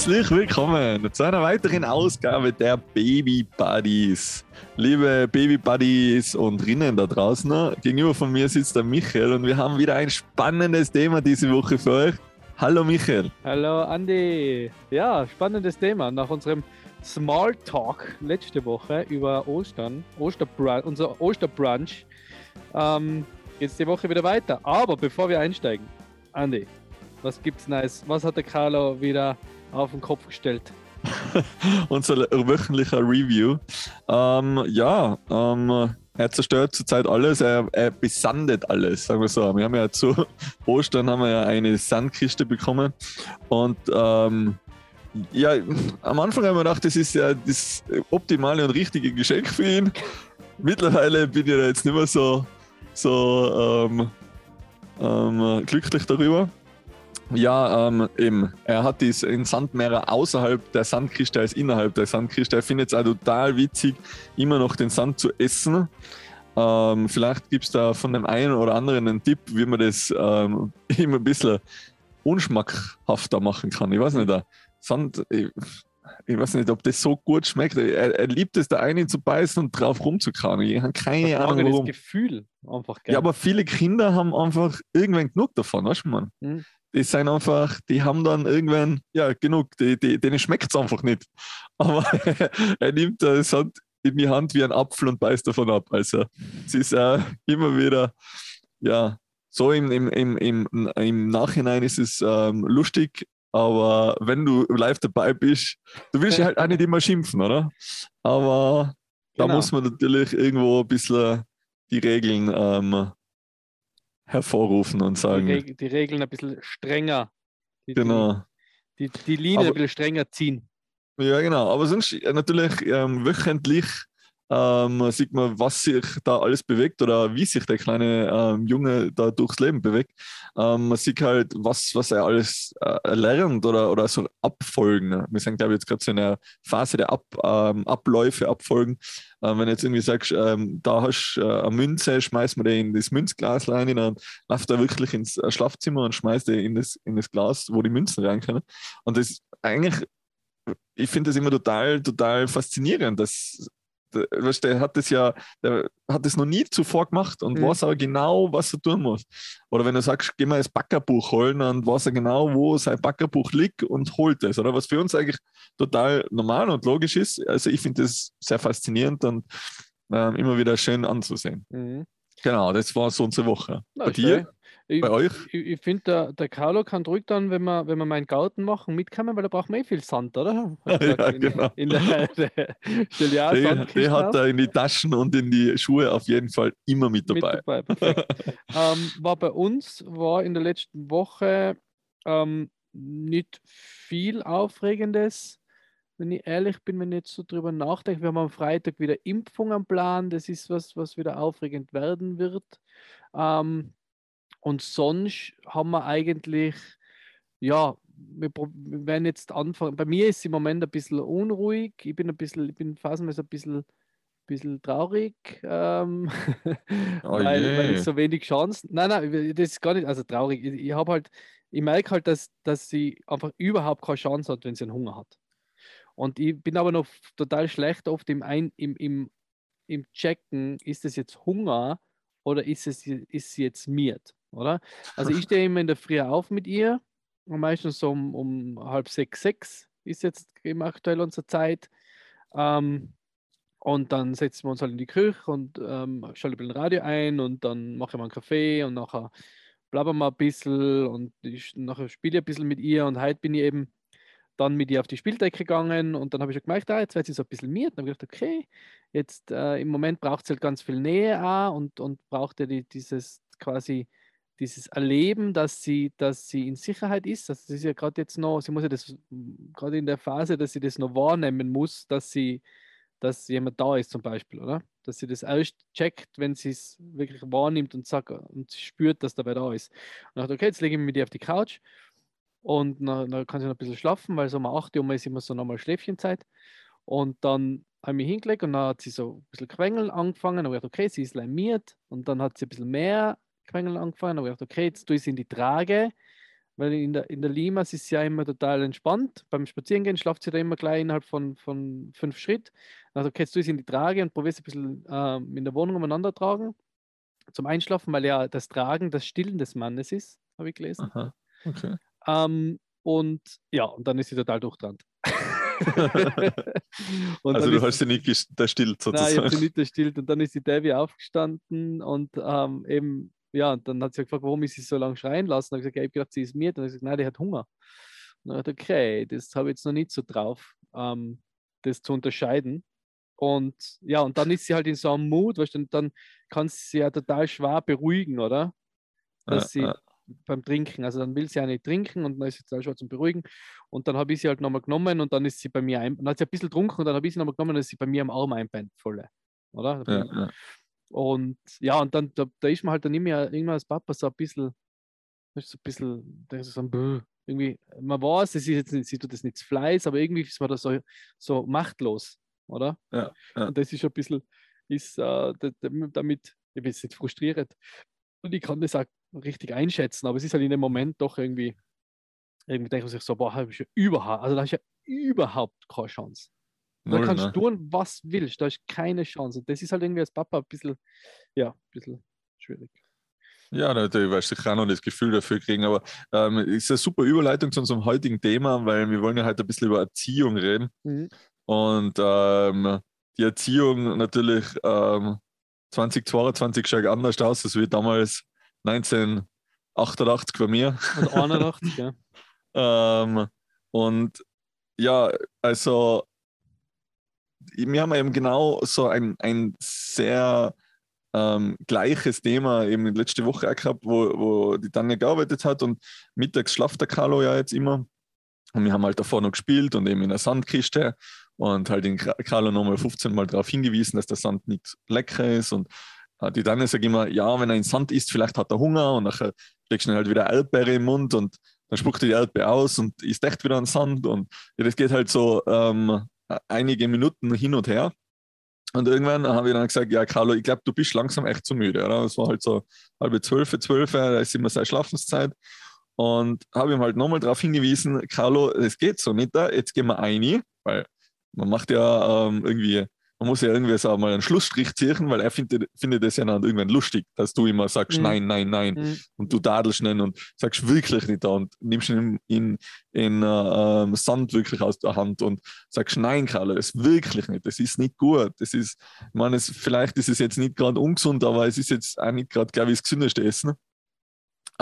Herzlich willkommen zu einer weiteren Ausgabe der Baby Buddies. Liebe Baby Buddies und Rinnen da draußen, gegenüber von mir sitzt der Michael und wir haben wieder ein spannendes Thema diese Woche für euch. Hallo Michael. Hallo Andi. Ja, spannendes Thema. Nach unserem Small Talk letzte Woche über Ostern, Osterbrunch, unser Osterbrunch, ähm, geht es die Woche wieder weiter. Aber bevor wir einsteigen, Andi, was gibt's Nice? Was hat der Carlo wieder auf den Kopf gestellt? Unser wöchentlicher Review. Ähm, ja, ähm, er zerstört zurzeit alles, er, er, besandet alles, sagen wir so. Wir haben ja zu Ostern haben wir ja eine Sandkiste bekommen und ähm, ja, am Anfang haben wir gedacht, das ist ja das optimale und richtige Geschenk für ihn. Mittlerweile bin ich da jetzt nicht mehr so, so ähm, ähm, glücklich darüber. Ja, ähm, eben. Er hat diesen Sandmeer außerhalb der Sandkiste als innerhalb der Sandkiste. Er findet es auch total witzig, immer noch den Sand zu essen. Ähm, vielleicht gibt es da von dem einen oder anderen einen Tipp, wie man das ähm, immer ein bisschen unschmackhafter machen kann. Ich weiß nicht, der Sand, ich, ich, weiß nicht, ob das so gut schmeckt. Er, er liebt es, da einen zu beißen und drauf rumzukramen. Ich habe keine das Ahnung, warum. das Gefühl einfach geil. Ja, aber viele Kinder haben einfach irgendwann genug davon, weißt du, man? Mhm die sind einfach, die haben dann irgendwann, ja, genug, die, die, denen schmeckt es einfach nicht. Aber er nimmt das Hand in die Hand wie ein Apfel und beißt davon ab. Also es ist äh, immer wieder, ja, so im, im, im, im, im Nachhinein ist es ähm, lustig, aber wenn du live dabei bist, du willst ja halt auch nicht immer schimpfen, oder? Aber genau. da muss man natürlich irgendwo ein bisschen die Regeln ähm, hervorrufen und sagen. Die, Reg die Regeln ein bisschen strenger. Die, genau. Die, die, die Linie Aber, ein bisschen strenger ziehen. Ja, genau. Aber sonst natürlich ähm, wöchentlich ähm, sieht man, was sich da alles bewegt oder wie sich der kleine ähm, Junge da durchs Leben bewegt. Ähm, man sieht halt, was, was er alles äh, lernt oder, oder so Abfolgen. Wir sind, glaube ich, jetzt gerade so in einer Phase der Ab, ähm, Abläufe, Abfolgen. Ähm, wenn du jetzt irgendwie sagst, ähm, da hast du äh, eine Münze, schmeißt man die in das Münzglas rein, dann läuft er wirklich ins äh, Schlafzimmer und schmeißt die in das, in das Glas, wo die Münzen rein können. Und das ist eigentlich ich finde das immer total, total faszinierend, dass weißt, der hat das ja, der hat das noch nie zuvor gemacht und mhm. weiß aber genau, was er tun muss. Oder wenn du sagst, geh mal das Backerbuch holen, dann weiß er genau, wo sein Backerbuch liegt und holt es. Oder was für uns eigentlich total normal und logisch ist. Also ich finde das sehr faszinierend und äh, immer wieder schön anzusehen. Mhm. Genau, das war so unsere Woche. Na, Bei dir? Ich, Bei euch? Ich, ich finde, der, der Carlo kann ruhig dann, wenn wir, wenn wir meinen Garten machen, mitkommen, weil da braucht man eh viel Sand, oder? ja, in, genau. In der, der, der die hat er in die Taschen und in die Schuhe auf jeden Fall immer mit dabei. Mit dabei ähm, war bei uns, war in der letzten Woche ähm, nicht viel Aufregendes wenn ich ehrlich bin, wenn ich jetzt so drüber nachdenke, wir haben am Freitag wieder Impfung am Plan, das ist was, was wieder aufregend werden wird. Ähm, und sonst haben wir eigentlich, ja, wir, wir werden jetzt anfangen. Bei mir ist es im Moment ein bisschen unruhig. Ich bin ein bisschen, ich bin phasenweise ein bisschen, bisschen traurig, ähm, oh weil, weil, ich so wenig Chancen. Nein, nein, das ist gar nicht, also traurig. Ich, ich habe halt, ich merke halt, dass, dass sie einfach überhaupt keine Chance hat, wenn sie einen Hunger hat. Und ich bin aber noch total schlecht oft im, Ein, im, im, im Checken, ist es jetzt Hunger oder ist es ist sie jetzt miert? Oder? Also ich stehe immer in der Früh auf mit ihr, meistens so um, um halb sechs, sechs ist jetzt eben aktuell unsere Zeit. Ähm, und dann setzen wir uns halt in die Küche und ähm, schalte ein bisschen Radio ein und dann mache ich mal einen Kaffee und nachher blabbern wir ein bisschen und ich, nachher spiele ich ein bisschen mit ihr und heute bin ich eben dann mit ihr auf die Spieldecke gegangen und dann habe ich schon gemerkt, ah, jetzt wird sie so ein bisschen miert. Dann habe ich gedacht, okay, jetzt äh, im Moment braucht sie halt ganz viel Nähe auch und, und braucht ja die, dieses quasi dieses Erleben, dass sie, dass sie in Sicherheit ist. Das ist ja gerade jetzt noch, sie muss ja das gerade in der Phase, dass sie das noch wahrnehmen muss, dass sie, dass jemand da ist zum Beispiel, oder? Dass sie das erst checkt, wenn sie es wirklich wahrnimmt und sagt und spürt, dass dabei da ist. Und dachte, okay, jetzt lege ich mich mit ihr auf die Couch und dann, kann sie noch ein bisschen schlafen, weil so um 8 Uhr ist immer so nochmal Schläfchenzeit. Und dann habe ich mich hingelegt und dann hat sie so ein bisschen Quengeln angefangen. Und ich okay, sie ist lamiert. Und dann hat sie ein bisschen mehr Quengeln angefangen. Aber ich dachte, okay, jetzt tue ich sie in die Trage, weil in der, in der Limas ist sie ja immer total entspannt. Beim Spazierengehen schlaft sie da immer gleich innerhalb von, von fünf Schritt. Also kannst du sie in die Trage und probierst ein bisschen ähm, in der Wohnung umeinander tragen zum Einschlafen, weil ja das Tragen das Stillen des Mannes ist, habe ich gelesen. Aha, okay. Ähm, und ja, und dann ist sie total durchtrannt. Also du hast sie nicht ges- da still Nein, ich habe sozusagen. sie nicht erstillt. Und dann ist die Debbie aufgestanden und ähm, eben, ja, und dann hat sie gefragt, warum ich sie so lange schreien lassen. Dann habe ich gesagt, ja, ich habe gedacht, sie ist mir. Dann habe ich gesagt, nein, die hat Hunger. Und dann hat er, okay, das habe ich jetzt noch nicht so drauf, ähm, das zu unterscheiden. Und ja, und dann ist sie halt in so einem Mut, weißt du, dann kann sie ja total schwer beruhigen, oder? Dass Ja, sie ja. beim Trinken, also dann will sie ja nicht trinken und dann ist sie total schwer zum Beruhigen. Und dann habe ich sie halt nochmal genommen und dann ist sie bei mir ein, dann hat sie ein bisschen getrunken und dann habe ich sie nochmal genommen und dann ist sie bei mir am Arm einpennt, volle. Oder? Ja. Und ja, und dann da, da ist man halt dann immer irgendwann als Papa so ein bisschen, so ein bisschen, da ist so ein Bäh. irgendwie, man weiß, es ist jetzt nicht, sie tut das nicht zu Fleiß, aber irgendwie ist man da so, so machtlos, oder? Ja, ja. Und das ist ein bisschen, ist äh, da- da- damit, ich bin jetzt nicht frustriert. Und ich kann das auch richtig einschätzen, aber es ist halt in dem Moment doch irgendwie, irgendwie denkt man sich so, boah, habe ich ja überhaupt, also da du ja überhaupt keine Chance. Da Null, kannst ne? du tun, was willst, da ist keine Chance. Und das ist halt irgendwie als Papa ein bisschen, ja, ein bisschen schwierig. Ja, da, da wirst du sicher auch noch das Gefühl dafür kriegen, aber ähm, ist eine super Überleitung zu unserem heutigen Thema, weil wir wollen ja heute ein bisschen über Erziehung reden. Mhm. Und ähm, die Erziehung natürlich ähm, 2022 schaut anders aus, als wie damals 1988 bei mir. Also 81, ja. Ähm, und ja, also wir haben eben genau so ein, ein sehr ähm, gleiches Thema eben letzte Woche auch gehabt, wo, wo die Tanja gearbeitet hat und mittags schlaft der Carlo ja jetzt immer. Und wir haben halt davor noch gespielt und eben in der Sandkiste und halt den Carlo nochmal 15 Mal darauf hingewiesen, dass der Sand nicht lecker ist. Und äh, die Tanja sagt immer, ja, wenn er in Sand isst, vielleicht hat er Hunger und nachher steckst du halt wieder Erdbeere im Mund und dann spuckt er die Erdbeere aus und isst echt wieder an Sand. Und ja, das geht halt so ähm, einige Minuten hin und her. Und irgendwann habe ich dann gesagt, ja, Carlo, ich glaube, du bist langsam echt zu müde. Oder? Es war halt so halbe zwölf, zwölf, da ist immer seine Schlafenszeit. Und habe ihm halt nochmal darauf hingewiesen, Carlo, es geht so nicht, da, jetzt gehen wir ein, weil man macht ja ähm, irgendwie, man muss ja irgendwie so mal einen Schlussstrich ziehen, weil er findet, findet es ja dann irgendwann lustig, dass du immer sagst, Mhm. nein, nein, nein Mhm. und du dadelst ihn und sagst wirklich nicht da und nimmst ihn in, in äh, ähm, Sand wirklich aus der Hand und sagst, nein, Carlo, das ist wirklich nicht, das ist nicht gut. Das ist, ich meine, es, vielleicht ist es jetzt nicht gerade ungesund, aber es ist jetzt auch nicht gerade, glaube ich, das gesündeste Essen.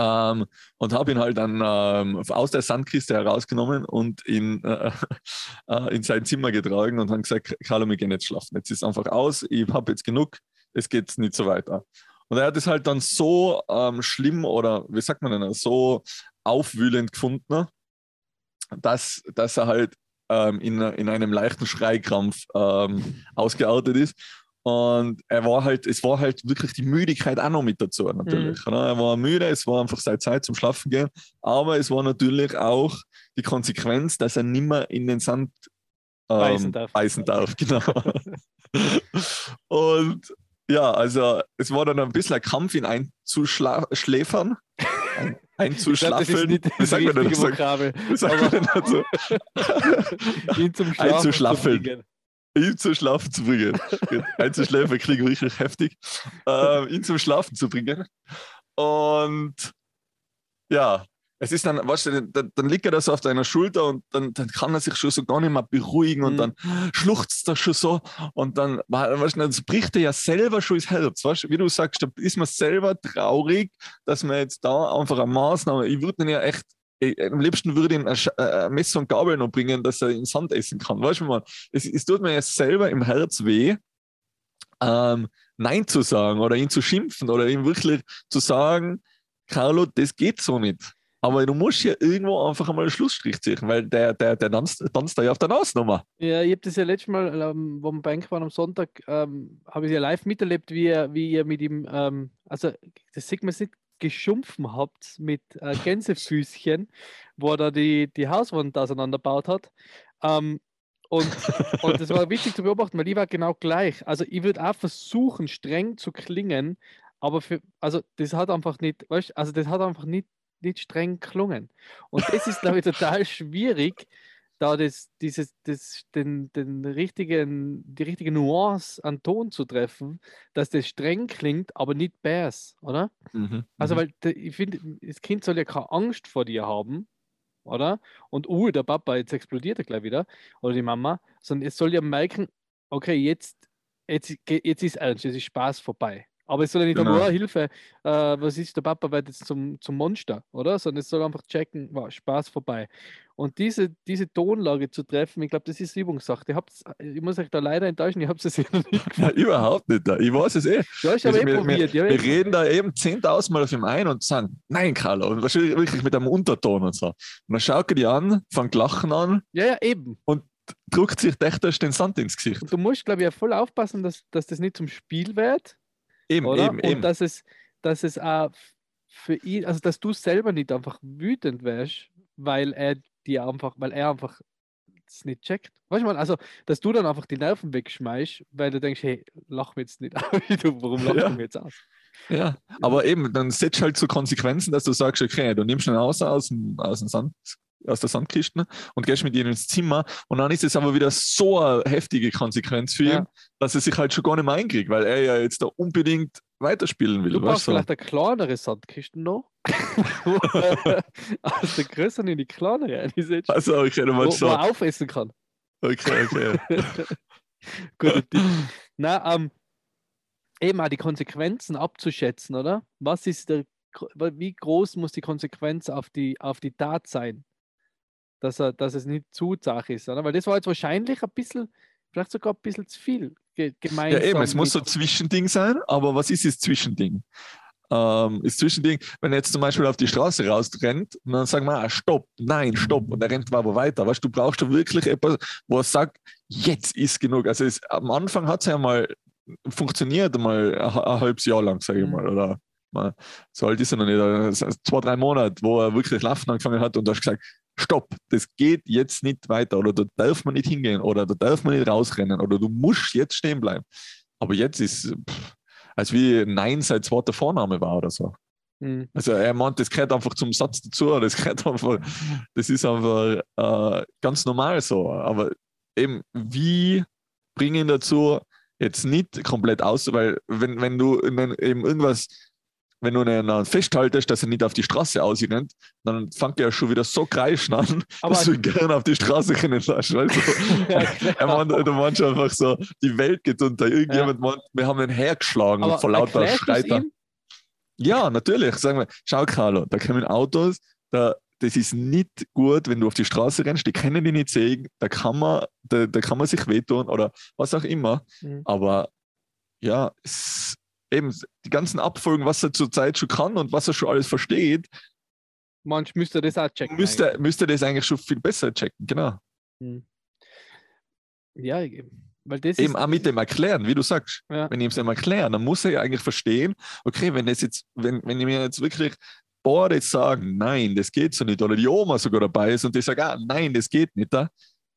Ähm, und habe ihn halt dann ähm, aus der Sandkiste herausgenommen und in, äh, äh, in sein Zimmer getragen und haben gesagt, Carlo, wir gehen jetzt schlafen. Jetzt ist einfach aus, ich habe jetzt genug, es geht nicht so weiter. Und er hat es halt dann so ähm, schlimm oder wie sagt man denn, so aufwühlend gefunden, dass, dass er halt ähm, in, in einem leichten Schreikrampf ähm, ausgeartet ist. Und er war halt, es war halt wirklich die Müdigkeit auch noch mit dazu, natürlich. Ne? Er war müde, es war einfach seine Zeit zum Schlafen gehen, aber es war natürlich auch die Konsequenz, dass er nimmer in den Sand ähm, Beißen darf. beißen darf, genau. Und ja, also es war dann ein bisschen ein Kampf, ihn einzuschläfern. Ein, Ich glaub, das ist nicht das denn richtige das? Vokabel. Ihn zum Schlafen Einzuschlafeln. zu. Ihn zum Schlafen zu bringen. Einzuschläfen klingt richtig heftig. Ähm, ihn zum Schlafen zu bringen. Und ja, es ist dann, weißt du, dann, dann liegt er da so auf deiner Schulter und dann, dann kann er sich schon so gar nicht mehr beruhigen und Mhm. dann schluchzt er schon so und dann, weißt du, dann bricht er ja selber schon ins Herz. Weißt du, wie du sagst, da ist man selber traurig, dass man jetzt da einfach eine Maßnahme, ich würde ihn ja echt am liebsten würde ich ihm ein äh, Messer und Gabel noch bringen, dass er in Sand essen kann. Weißt du, man, es, es tut mir jetzt selber im Herz weh, ähm, Nein zu sagen oder ihn zu schimpfen oder ihm wirklich zu sagen, Carlo, das geht so nicht. Aber du musst ja irgendwo einfach einmal einen Schlussstrich ziehen, weil der, der, der tanzt, tanzt da ja auf der Nasenummer. Ja, ich habe das ja letztes Mal, ähm, wo wir bei waren am Sonntag, ähm, habe ich ja live miterlebt, wie ihr, wie mit ihm, ähm, also das sieht man nicht, geschumpfen habt mit äh, Gänsefüßchen, wo er da die, die Hauswand auseinanderbaut hat. Ähm, und, und das war witzig zu beobachten, weil ich war genau gleich. Also ich würde auch versuchen, streng zu klingen, aber für, also das hat einfach nicht, weißt, also das hat einfach nicht nicht streng gelungen. Und das ist, glaube ich, total schwierig, da das, dieses, das, den, den richtigen, die richtige Nuance an Ton zu treffen, dass das streng klingt, aber nicht bass, oder? Mhm. Also, mhm. weil ich finde, das Kind soll ja keine Angst vor dir haben, oder? Und, uh, der Papa, jetzt explodiert er gleich wieder, oder die Mama, sondern es soll ja merken, okay, jetzt, jetzt, jetzt ist ernst, jetzt ist Spaß vorbei. Aber es soll ja nicht Genau. sagen, oh, Hilfe, äh, was ist, der Papa wird jetzt zum, zum Monster, oder? Sondern es soll einfach checken, wow, Spaß vorbei. Und diese, diese Tonlage zu treffen, ich glaube, das ist Übungssache. Ich, hab's, ich muss euch da leider enttäuschen, ich habe es ja nicht Ja, überhaupt nicht. Ich weiß es eh. Ja, ich habe Wir, eh wir, probiert. wir, wir eh- reden da eben 10.000 Mal auf ihm ein und sagen, nein, Carlo, und wahrscheinlich wirklich mit einem Unterton und so. Und dann schaut er die an, fängt Lachen an, ja, ja, eben. drückt sich dächtig den Sand ins Gesicht. Und du musst, glaube ich, ja voll aufpassen, dass, dass das nicht zum Spiel wird, Eben, oder? eben, Und eben. dass es, dass es auch für ihn, also dass du selber nicht einfach wütend wärst, weil er dir einfach, weil er einfach es nicht checkt. Weißt du mal, also dass du dann einfach die Nerven wegschmeißt, weil du denkst, hey, lach mir jetzt nicht aus. Warum lachst Ja. du mir jetzt aus? Ja, aber eben, dann setzt halt so Konsequenzen, dass du sagst, okay, du nimmst ihn raus aus, dem, aus, dem Sand, aus der Sandkiste und gehst mit ihm ins Zimmer und dann ist es aber wieder so eine heftige Konsequenz für Ja. ihn, dass er sich halt schon gar nicht mehr einkriegt, weil er ja jetzt da unbedingt weiterspielen will. Du brauchst du? vielleicht eine kleinere Sandkiste noch. wo aus der größeren in die kleinere einsetzt, Also, okay, wo, meinst wo so. er aufessen kann. Okay, okay. Guter Tipp. Na, ähm, eben auch die Konsequenzen abzuschätzen, oder? Was ist der, wie groß muss die Konsequenz auf die, auf die Tat sein, dass, er, dass es nicht zu zach ist, oder? Weil das war jetzt wahrscheinlich ein bisschen, vielleicht sogar ein bisschen zu viel ge Ja, gemeinsam. eben, es muss so ein Zwischending sein, aber was ist das Zwischending? Ähm, das Zwischending, wenn er jetzt zum Beispiel auf die Straße rausrennt und dann sagen wir, ah, stopp, nein, stopp, und er rennt aber weiter. Weißt du, du brauchst schon wirklich etwas, wo er sagt, jetzt ist genug. Also es, am Anfang hat es ja mal funktioniert, mal ein, ein halbes Jahr lang, sage ich Mhm. mal, oder mal, so alt ist er noch nicht, zwei, drei Monate, wo er wirklich laufen angefangen hat und du hast gesagt, stopp, das geht jetzt nicht weiter oder da darf man nicht hingehen oder da darf man nicht rausrennen oder du musst jetzt stehen bleiben. Aber jetzt ist, pff, als wie Nein sein zweiter Vorname war oder so. Hm. Also er meint, das gehört einfach zum Satz dazu, das gehört einfach, das ist einfach äh, ganz normal so. Aber eben, wie bringe ihn dazu, jetzt nicht komplett aus, weil wenn, wenn du wenn eben irgendwas, wenn du dann festhaltest, dass er nicht auf die Straße ausrennt, dann fängt er ja schon wieder so kreischen an, Aber dass du ihn gerne auf die Straße rennen lässt. Weißt du? Ja, er meint, genau. du meinst einfach so, die Welt geht unter. Irgendjemand meint, wir haben ihn hergeschlagen Aber vor lauter Schreiter. Ja, natürlich. Sagen wir, schau, Carlo, da kommen Autos, da, das ist nicht gut, wenn du auf die Straße rennst, die können die nicht sehen, da kann man, da, da kann man sich wehtun oder was auch immer. Mhm. Aber ja, es, eben die ganzen Abfolgen, was er zurzeit schon kann und was er schon alles versteht, Manch müsste das auch checken. müsste, müsste das eigentlich schon viel besser checken. Genau. Hm. Ja, eben. weil das Eben ist. auch mit dem Erklären, wie du sagst. Ja. Wenn ich ihm erklären, dann muss er ja eigentlich verstehen, okay, wenn das jetzt, wenn, wenn ich mir jetzt wirklich Boah, jetzt sagen, nein, das geht so nicht, oder die Oma sogar dabei ist und die sagt, ah, nein, das geht nicht, da.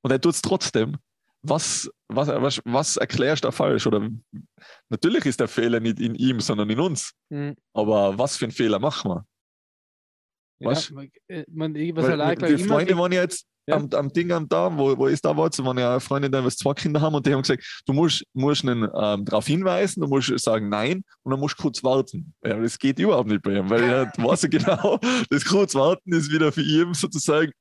und er tut es trotzdem. Was, was, was, was erklärst du da falsch? Oder natürlich ist der Fehler nicht in ihm, sondern in uns. Hm. Aber was für einen Fehler machen wir? Was? Ja, man, äh, man, Weil, allein die Freunde die- waren ja jetzt Ja. am, am Ding am da, wo, wo ich da war, waren ja Freunde da, was zwei Kinder haben und die haben gesagt, du musst, musst ihn ähm, darauf hinweisen, du musst sagen nein und dann musst du kurz warten. Ja, das geht überhaupt nicht bei ihm, weil er weiß ja genau, das kurz warten ist wieder für ihn sozusagen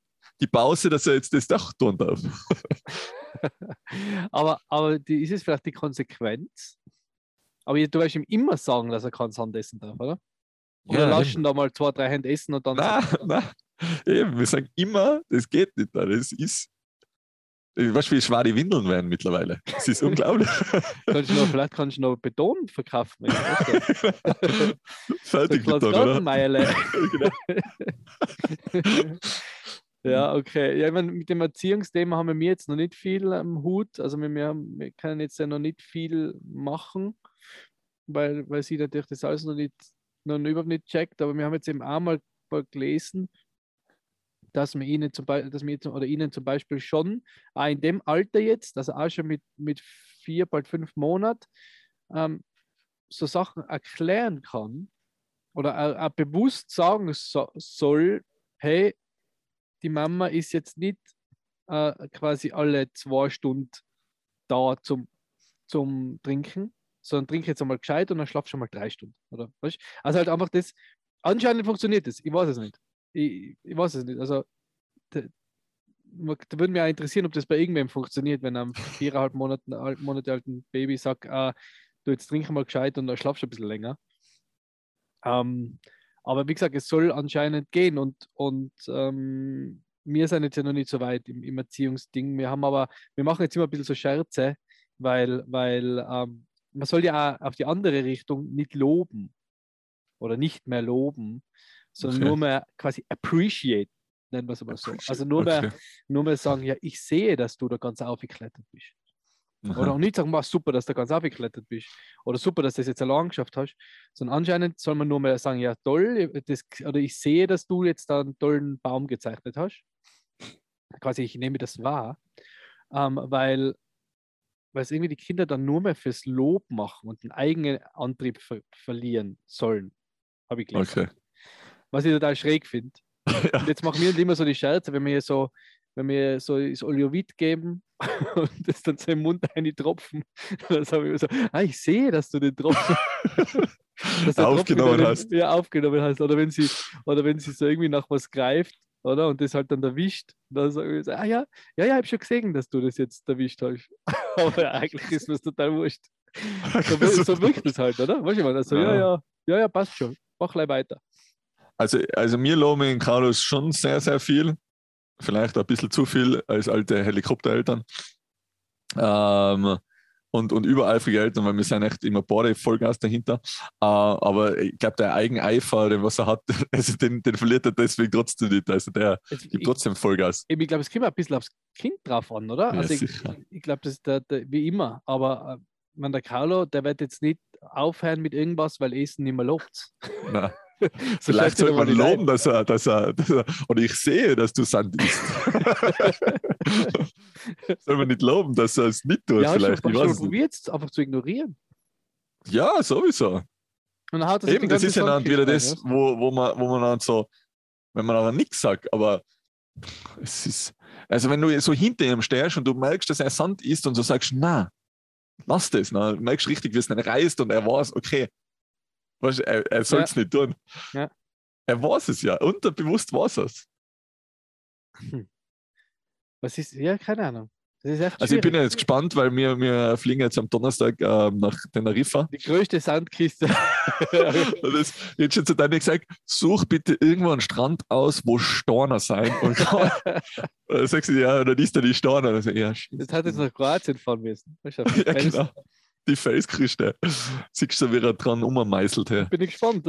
die Pause, dass er jetzt das Dach tun darf. aber aber die, ist es vielleicht die Konsequenz? Aber du wirst ihm immer sagen, dass er kein Sand essen darf, oder? Oder Ja, lass eben. ihn da mal zwei, drei Hände essen und dann. Nein, nein. Eben, wir sagen immer, das geht nicht. Das ist. Ich weiß, wie schwer die Windeln werden mittlerweile. Das ist unglaublich. Kannst du noch, vielleicht kannst du noch Beton verkaufen. Du. Fertig kleines oder? Genau. Ja, okay. Ja, ich meine, mit dem Erziehungsthema haben wir jetzt noch nicht viel am Hut. Also wir, wir, haben- wir können jetzt ja noch nicht viel machen, weil, weil sie natürlich das alles noch nicht, noch überhaupt nicht checkt. Aber wir haben jetzt eben auch mal, mal gelesen, dass wir ihnen zum Beispiel, dass wir jetzt, oder ihnen zum Beispiel schon auch in dem Alter jetzt, also auch schon mit, mit vier, bald fünf Monaten, ähm, so Sachen erklären kann oder auch, auch bewusst sagen so, soll, hey, die Mama ist jetzt nicht äh, quasi alle zwei Stunden da zum, zum Trinken, sondern trink jetzt einmal gescheit und dann schlaf schon mal drei Stunden. Oder? Weißt? Also halt einfach das, anscheinend funktioniert das, ich weiß es nicht. Ich, ich weiß es nicht. Also da, da würde mich auch interessieren, ob das bei irgendwem funktioniert, wenn einem viereinhalb Monate, Monate alten Baby sagt, ah, du jetzt trink mal gescheit und dann schlafst du ein bisschen länger. Ähm, aber wie gesagt, es soll anscheinend gehen und, und ähm, wir sind jetzt ja noch nicht so weit im, im, Erziehungsding. Wir haben aber, wir machen jetzt immer ein bisschen so Scherze, weil, weil ähm, man soll ja auch auf die andere Richtung nicht loben oder nicht mehr loben, sondern okay. nur mehr quasi appreciate, nennen wir es mal so. Also nur, okay. mehr, nur mehr sagen, ja, ich sehe, dass du da ganz aufgeklettert bist. Oder auch nicht sagen, was super, dass du ganz aufgeklettert bist. Oder super, dass du das jetzt allein geschafft hast. Sondern anscheinend soll man nur mal sagen, ja toll, das, oder ich sehe, dass du jetzt da einen tollen Baum gezeichnet hast. Quasi, ich nehme das wahr. Ähm, weil, weil es irgendwie die Kinder dann nur mehr fürs Lob machen und den eigenen Antrieb ver verlieren sollen. Habe ich gelesen. Okay. Was ich total schräg finde. ja. Jetzt machen wir immer so die Scherze, wenn wir so wenn wir so das Oleovit geben und das dann so im Mund tropfen, dann sage ich so, ah, ich sehe, dass du den Tropfen aufgenommen hast. Ja, aufgenommen hast. Oder wenn sie, oder wenn sie so irgendwie nach was greift, oder? Und das halt dann erwischt, dann sage ich so, ah ja, ja, ja, ich habe schon gesehen, dass du das jetzt erwischt hast. Aber eigentlich ist mir das total wurscht. So, so wirkt es halt, oder? Weißt du, also, ja. ja, ja, ja, ja, passt schon. Mach gleich weiter. Also, also mir loben in Carlos schon sehr, sehr viel vielleicht ein bisschen zu viel als alte Helikoptereltern. Ähm, und, und übereifrige Eltern, weil wir sind echt immer beide Vollgas dahinter. Uh, aber ich glaube, der Eigeneifer, den was er hat, also den, den verliert er deswegen trotzdem nicht. Also der also gibt trotzdem Vollgas. Ich, ich glaube, es kommt ein bisschen aufs Kind drauf an, oder? Ja, also ich, ich glaube, das ist der, der, wie immer. Aber äh, man, der Carlo, der wird jetzt nicht aufhören mit irgendwas, weil Essen nicht mehr lobt. Nein. Vielleicht sollte man loben, dass er, dass, er, dass er, oder ich sehe, dass du Sand isst. Soll man nicht loben, dass er es nicht tut? Ja, vielleicht. Schon, schon probiert es einfach zu ignorieren. Ja, sowieso. Und dann Eben, das ist ja dann wieder das, wo, wo, man, wo man dann so, wenn man aber nichts sagt, aber es ist, also wenn du so hinter ihm stehst und du merkst, dass er Sand isst und so sagst, na, lass das, na, du merkst richtig, wie es dann reißt und er weiß, okay, Weißt, er, er soll es ja. nicht tun. Ja. Er weiß es ja. Unterbewusst weiß es. Hm. Was ist, ja, keine Ahnung. also ich bin ja jetzt gespannt, weil wir, wir fliegen jetzt am Donnerstag ähm, nach Teneriffa. Die größte Sandkiste. das, jetzt schon zu deinem gesagt, such bitte irgendwo einen Strand aus, wo Storner sein. Und dann sagst du, ja, dann ist da die Storner. Also, ja, das hat jetzt nach Kroatien fahren müssen. ja, genau die Felsküste. Siehst du, wie er dran ummeißelt. Hey. Bin ich gespannt,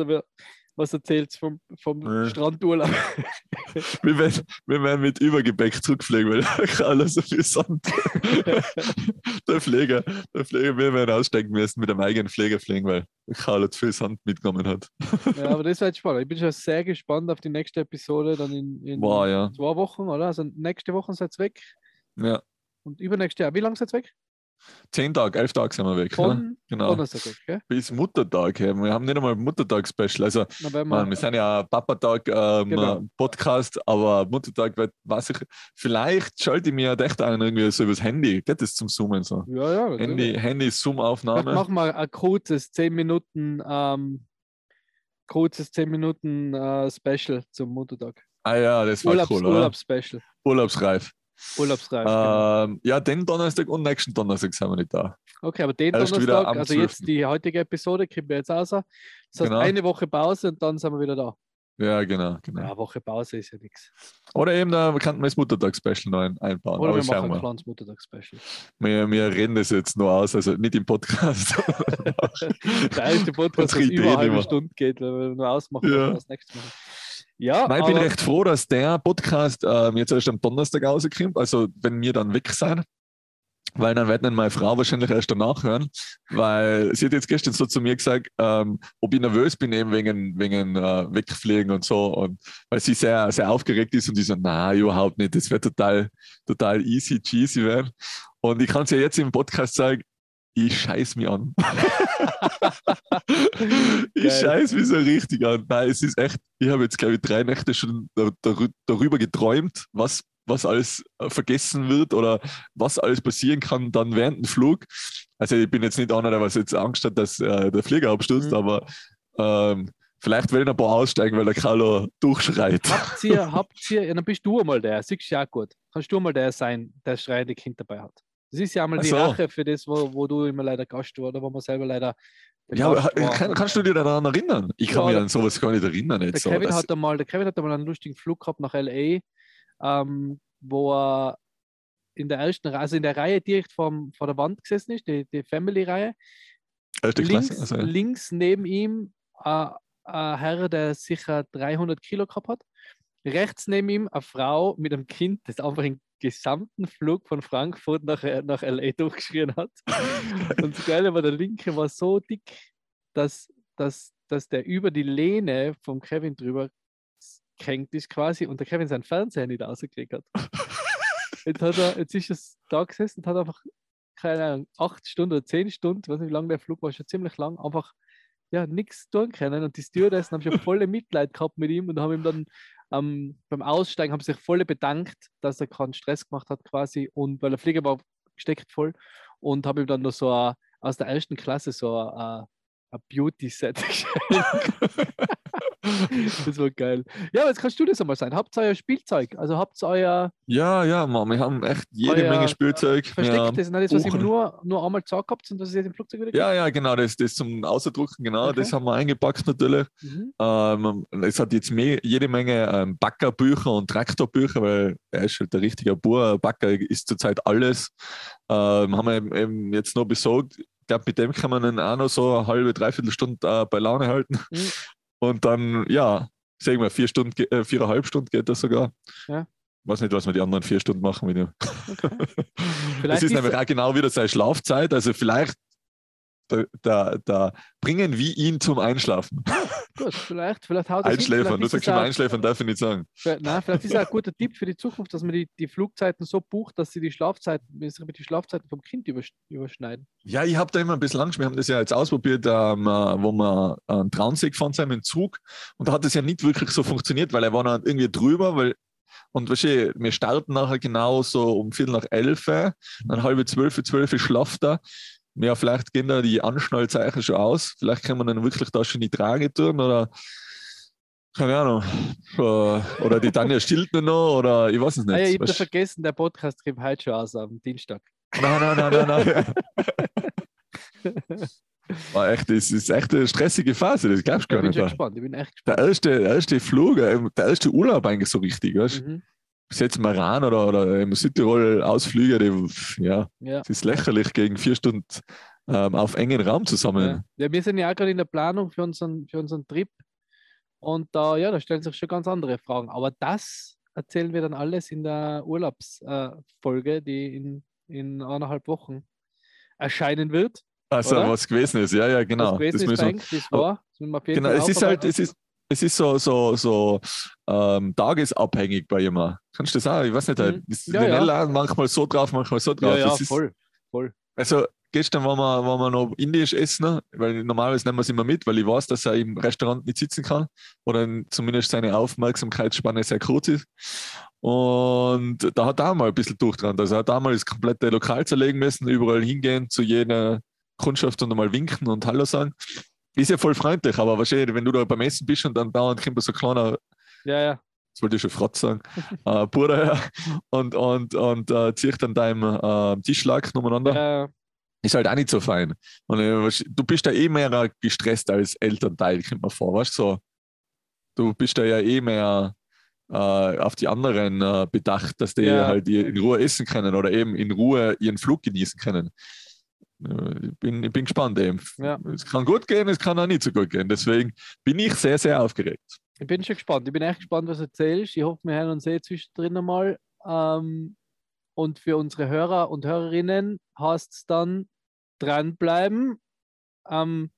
was erzählt vom, vom ja. Strandurlaub. wir, werden, wir werden mit Übergepäck zurückfliegen, weil alles so viel Sand. der Pfleger, der Pfleger, wir werden aussteigen müssen mit einem eigenen Pfleger fliegen, weil Karl zu viel Sand mitgenommen hat. ja, aber das wird spannend. Ich bin schon sehr gespannt auf die nächste Episode dann in, in wow, ja. zwei Wochen, oder? Also nächste Woche seid ihr weg. Ja. Und übernächste Jahr, wie lange seid ihr weg? Zehn Tage, elf Tage sind wir weg. Von genau. Donnerstag weg, gell? Bis Muttertag. Ja. Wir haben nicht einmal Muttertag-Special. Also, Na, man, wir sind ja Papa-Tag-Podcast, ähm, genau. aber Muttertag weiß ich, vielleicht schalte ich mir ja echt ein, irgendwie so übers Handy. Geht das zum Zoomen so? Ja, ja. Handy, Handy Zoom-Aufnahme. Machen wir ein kurzes 10 Minuten, ähm, kurzes 10 Minuten äh, Special zum Muttertag. Ah ja, das war Urlaubs, cool. Urlaubs-Special. Urlaubsreif. Urlaubsreif. Ähm, ja, den Donnerstag und nächsten Donnerstag sind wir nicht da. Okay, aber den Erst Donnerstag, also jetzt die heutige Episode, kriegen wir jetzt raus. Das heißt, genau. eine Woche Pause und dann sind wir wieder da. Ja, genau. genau. Ja, eine Woche Pause ist ja nichts. Oder eben, da kann man das Muttertag-Special noch ein, einbauen. Oder Aber wir machen ein kleines Muttertag-Special. Wir, wir reden das jetzt nur aus, also nicht im Podcast. Der erste Podcast, der über eine halbe Stunde geht, wenn wir nur ausmachen, ja. das nächste Mal. Ja, Nein, ich bin recht froh, dass der Podcast ähm, jetzt erst am Donnerstag rauskommt, also wenn wir dann weg sein, weil dann wird dann meine Frau wahrscheinlich erst danach hören, weil sie hat jetzt gestern so zu mir gesagt, ähm, ob ich nervös bin eben wegen, wegen äh, Wegfliegen und so. Und weil sie sehr, sehr aufgeregt ist und ich so, na überhaupt nicht, das wird total, total easy cheesy werden und ich kann es ja jetzt im Podcast sagen, ich scheiß mich an. ich scheiß mich so richtig an. Nein, es ist echt, ich habe jetzt, glaube ich, drei Nächte schon darüber geträumt, was, was alles äh, vergessen wird oder was alles passieren kann dann während dem Flug. Also ich bin jetzt nicht einer, der was jetzt Angst hat, dass äh, der Flieger abstürzt, mhm. aber ähm, vielleicht werden ein paar aussteigen, weil der Carlo durchschreit. Habt ihr, habt ihr, ja, dann bist du mal der, siehst du ja gut. Kannst du mal der sein, der schreiende Kind dabei hat. Das ist ja einmal die so. Rache für das, wo, wo du immer leider Gast war oder wo man selber leider. Ja, kann, kannst du dich daran erinnern? Ich kann ja, mich an sowas gar nicht erinnern. Jetzt der, Kevin hat einmal, der Kevin hat einmal einen lustigen Flug gehabt nach LA, ähm, wo er in der ersten also in der Reihe direkt vom, vor der Wand gesessen ist, die, die Family-Reihe. Links, also, ja. links neben ihm äh, ein Herr, der sicher 300 Kilo gehabt hat. Rechts neben ihm eine Frau mit einem Kind, das einfach in gesamten Flug von Frankfurt nach, äh, nach LA durchgeschrien hat. und das Geile war, der linke war so dick, dass, dass, dass der über die Lehne vom Kevin drüber gehängt ist quasi und der Kevin seinen Fernseher nicht ausgekriegt hat. jetzt, hat er, jetzt ist er da gesessen und hat einfach, keine Ahnung, acht Stunden oder zehn Stunden, weiß nicht wie lange der Flug war, schon ziemlich lang, einfach ja, nichts tun können. Und die Stewardessen haben schon volle Mitleid gehabt mit ihm und haben ihm dann ähm, beim Aussteigen haben sich voll bedankt, dass er keinen Stress gemacht hat quasi und weil der Flieger war gesteckt voll und habe ihm dann noch so a, aus der ersten Klasse so ein Beauty-Set geschenkt. das war geil. Ja, jetzt kannst du das einmal sein. Habt ihr euer Spielzeug? Also habt ihr euer. Ja, ja, Mann, wir haben echt jede Menge Spielzeug. Versteckt das, das, was ihr nur, nur einmal gesagt habt und was ihr jetzt im Flugzeug wieder Ja, ja, genau, das, das zum Ausdrucken, genau, okay. das haben wir eingepackt natürlich. Mhm. Ähm, es hat jetzt mehr, jede Menge ähm, Backerbücher und Traktorbücher, weil er ist halt der richtige Bauer. Backer ist zurzeit alles. Ähm, haben wir eben jetzt noch besorgt. Ich glaube, mit dem kann man dann auch noch so eine halbe, dreiviertel Stunde äh, bei Laune halten. Mhm. Und dann, ja, sagen wir, vier Stunden, äh, viereinhalb Stunden geht das sogar. Ja. Ich weiß nicht, was wir die anderen vier Stunden machen. Wenn okay. das ist nämlich auch genau wieder seine Schlafzeit. Also vielleicht da, da, da, bringen wir ihn zum Einschlafen. Gut, vielleicht, vielleicht haut er Einschläfern, du sagst schon Einschläfern, darf ich nicht sagen. Nein, vielleicht ist es ein guter Tipp für die Zukunft, dass man die, die Flugzeiten so bucht, dass sie die Schlafzeiten, die Schlafzeiten vom Kind überschneiden. Ja, ich habe da immer ein bisschen Angst. Wir haben das ja jetzt ausprobiert, ähm, äh, wo wir einen Traunsee gefahren sind im Zug und da hat das ja nicht wirklich so funktioniert, weil er war dann irgendwie drüber, weil und weißt du, wir starten nachher genau so um Viertel nach elf, dann halbe zwölf, zwölf schlaft er ja, vielleicht gehen da die Anschnallzeichen schon aus. Vielleicht kann man dann wirklich da schon die Trage tun oder keine Ahnung. Oder die Tanja Stiltner noch oder ich weiß es nicht. Ah, ja, ich habe vergessen, der Podcast kommt heute schon aus am Dienstag. Nein, nein, nein, nein, nein. War echt, das ist echt eine stressige Phase, das glaubst du gar nicht. Ich bin gespannt, ich bin echt gespannt. Der erste, der erste Flug, äh, der erste Urlaub eigentlich so richtig, weißt du? Mhm bis jetzt Maran oder, oder im Südtirol Ausflüge, die, ja, ja. das ist lächerlich gegen vier Stunden ähm, auf engen Raum zusammen. Ja. ja wir sind ja auch gerade in der Planung für unseren, für unseren Trip und da, ja, da stellen sich schon ganz andere Fragen. Aber das erzählen wir dann alles in der Urlaubsfolge, äh, die in, in eineinhalb Wochen erscheinen wird. Also oder? was gewesen ist, ja, ja, genau. Was gewesen das ist, das war, das genau, es ist halt, es ist, es ist so, so, so ähm, tagesabhängig bei jemandem. Kannst du das sagen? Ich weiß nicht, mhm. ist ja, ja. manchmal so drauf, manchmal so drauf. Ja, ja voll, voll. Also gestern waren wir, waren wir noch indisch essen, weil normalerweise nehmen wir es immer mit, weil ich weiß, dass er im Restaurant nicht sitzen kann oder zumindest seine Aufmerksamkeitsspanne sehr kurz ist. Und da hat er auch mal ein bisschen durchtrennt. Also er hat auch mal das komplette Lokal zerlegen müssen, überall hingehen, zu jeder Kundschaft und einmal winken und Hallo sagen ist ja voll freundlich, aber wahrscheinlich, wenn du da beim Essen bist und dann dauernd kommt so ein kleiner, ja, ja. das wollte ich schon Fratz sagen, äh, Bruder und, und, und äh, zieht dann deinem äh, Tischschlag umeinander. Ja. Ist halt auch nicht so fein. Und äh, du bist da eh mehr gestresst als Elternteil, kommt mir vor, weißt du? So, du bist da ja eh mehr äh, auf die anderen äh, bedacht, dass die ja. halt in Ruhe essen können oder eben in Ruhe ihren Flug genießen können ich bin, ich bin gespannt eben. Ja. Es kann gut gehen, es kann auch nicht so gut gehen. Deswegen bin ich sehr, sehr aufgeregt. Ich bin schon gespannt. Ich bin echt gespannt, was du erzählst. Ich hoffe, wir hören uns eh zwischendrin einmal. Ähm, und für unsere Hörer und Hörerinnen heißt es dann dranbleiben. Ähm,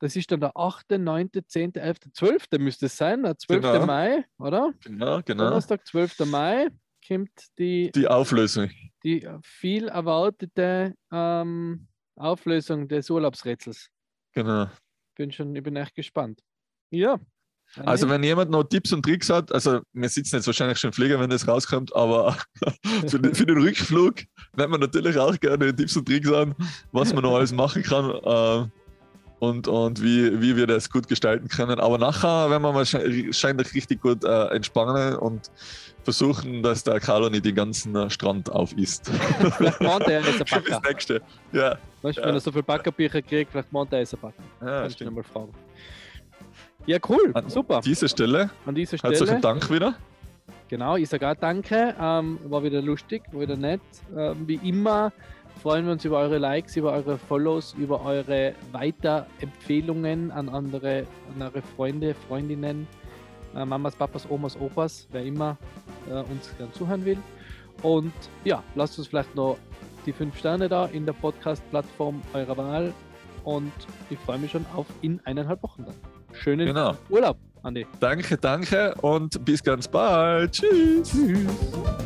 das ist dann der 8., 9., 10., 11., 12. müsste es sein, der 12. Genau. Mai, oder? Genau, genau. Donnerstag, 12. Mai kommt die, die Auflösung. die viel erwartete ähm, Auflösung des Urlaubsrätsels. Genau. Bin schon, ich bin echt gespannt. Ja. Also wenn jemand noch Tipps und Tricks hat, also wir sitzen jetzt wahrscheinlich schon im Flieger, wenn das rauskommt, aber für, den, für den Rückflug nennt man natürlich auch gerne Tipps und Tricks an, was man noch alles machen kann äh, und, und wie, wie wir das gut gestalten können. Aber nachher werden wir wahrscheinlich richtig gut äh, entspannen und versuchen, dass der Carlo nicht den ganzen äh, Strand auf isst. vielleicht meint er, ist ein Backer. Das nächste. Ja. Weißt Ja. wenn er so viel Backerbücher kriegt, vielleicht meint er, ist ein Backer. ja Kannst du mal fragen. Ja, cool, An super. Diese Stelle, An dieser herzlichen Stelle, Dank wieder. genau, ich sage auch danke. Ähm, war wieder lustig, war wieder nett. Ähm, wie immer freuen wir uns über eure Likes, über eure Follows, über eure Weiterempfehlungen an andere, an eure Freunde, Freundinnen, äh, Mamas, Papas, Omas, Opas, wer immer äh, uns gern zuhören will. Und ja, lasst uns vielleicht noch die fünf Sterne da in der Podcast-Plattform eurer Wahl. Und ich freue mich schon auf in eineinhalb Wochen dann. Schönen Genau. Urlaub, Andi. Danke, danke und bis ganz bald. Tschüss. Tschüss.